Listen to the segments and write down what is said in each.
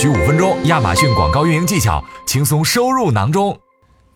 需五分钟，亚马逊广告运营技巧轻松收入囊中。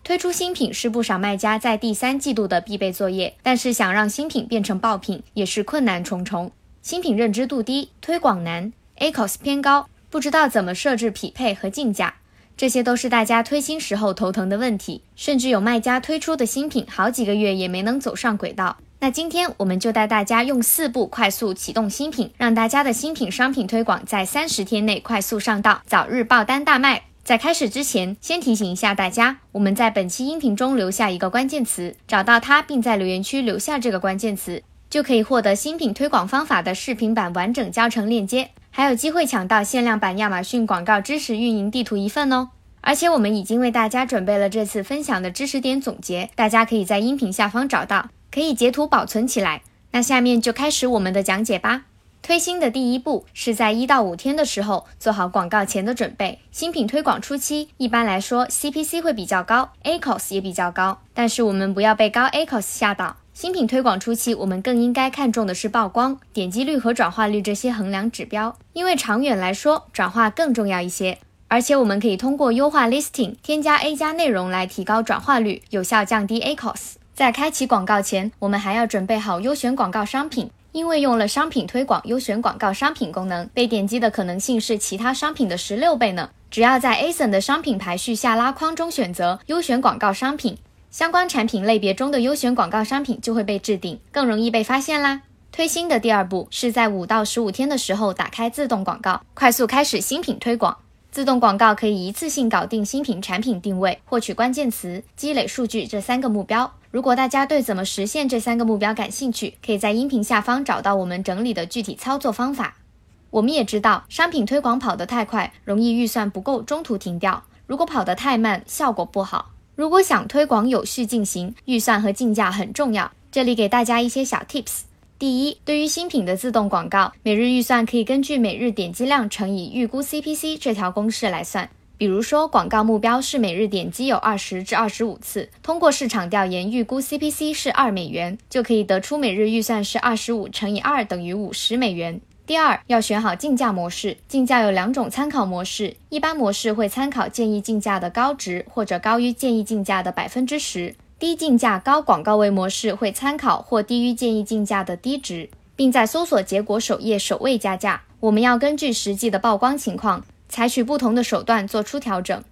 推出新品是不少卖家在第三季度的必备作业，但是想让新品变成爆品也是困难重重。新品认知度低，推广难，ACOS 偏高，不知道怎么设置匹配和竞价，这些都是大家推新时候头疼的问题。甚至有卖家推出的新品好几个月也没能走上轨道。那今天我们就带大家用四步快速启动新品，让大家的新品商品推广在三十天内快速上道，早日爆单大卖。在开始之前，先提醒一下大家，我们在本期音频中留下一个关键词，找到它并在留言区留下这个关键词，就可以获得新品推广方法的视频版完整教程链接，还有机会抢到限量版亚马逊广告知识运营地图一份哦。而且我们已经为大家准备了这次分享的知识点总结，大家可以在音频下方找到。可以截图保存起来。那下面就开始我们的讲解吧。推新的第一步是在一到五天的时候做好广告前的准备。新品推广初期，一般来说 CPC 会比较高，ACOS 也比较高。但是我们不要被高 ACOS 吓到。新品推广初期，我们更应该看重的是曝光、点击率和转化率这些衡量指标，因为长远来说，转化更重要一些。而且我们可以通过优化 Listing、添加 A 加内容来提高转化率，有效降低 ACOS。在开启广告前，我们还要准备好优选广告商品，因为用了商品推广优选广告商品功能，被点击的可能性是其他商品的十六倍呢。只要在 ASIN 的商品排序下拉框中选择优选广告商品，相关产品类别中的优选广告商品就会被置顶，更容易被发现啦。推新的第二步是在五到十五天的时候打开自动广告，快速开始新品推广。自动广告可以一次性搞定新品产品定位、获取关键词、积累数据这三个目标。如果大家对怎么实现这三个目标感兴趣，可以在音频下方找到我们整理的具体操作方法。我们也知道，商品推广跑得太快，容易预算不够，中途停掉；如果跑得太慢，效果不好。如果想推广有序进行，预算和竞价很重要。这里给大家一些小 tips。第一，对于新品的自动广告，每日预算可以根据每日点击量乘以预估 CPC 这条公式来算。比如说，广告目标是每日点击有二十至二十五次，通过市场调研预估 CPC 是二美元，就可以得出每日预算是二十五乘以二等于五十美元。第二，要选好竞价模式，竞价有两种参考模式，一般模式会参考建议竞价的高值或者高于建议竞价的百分之十。低竞价高广告位模式会参考或低于建议竞价的低值，并在搜索结果首页首位加价。我们要根据实际的曝光情况，采取不同的手段做出调整。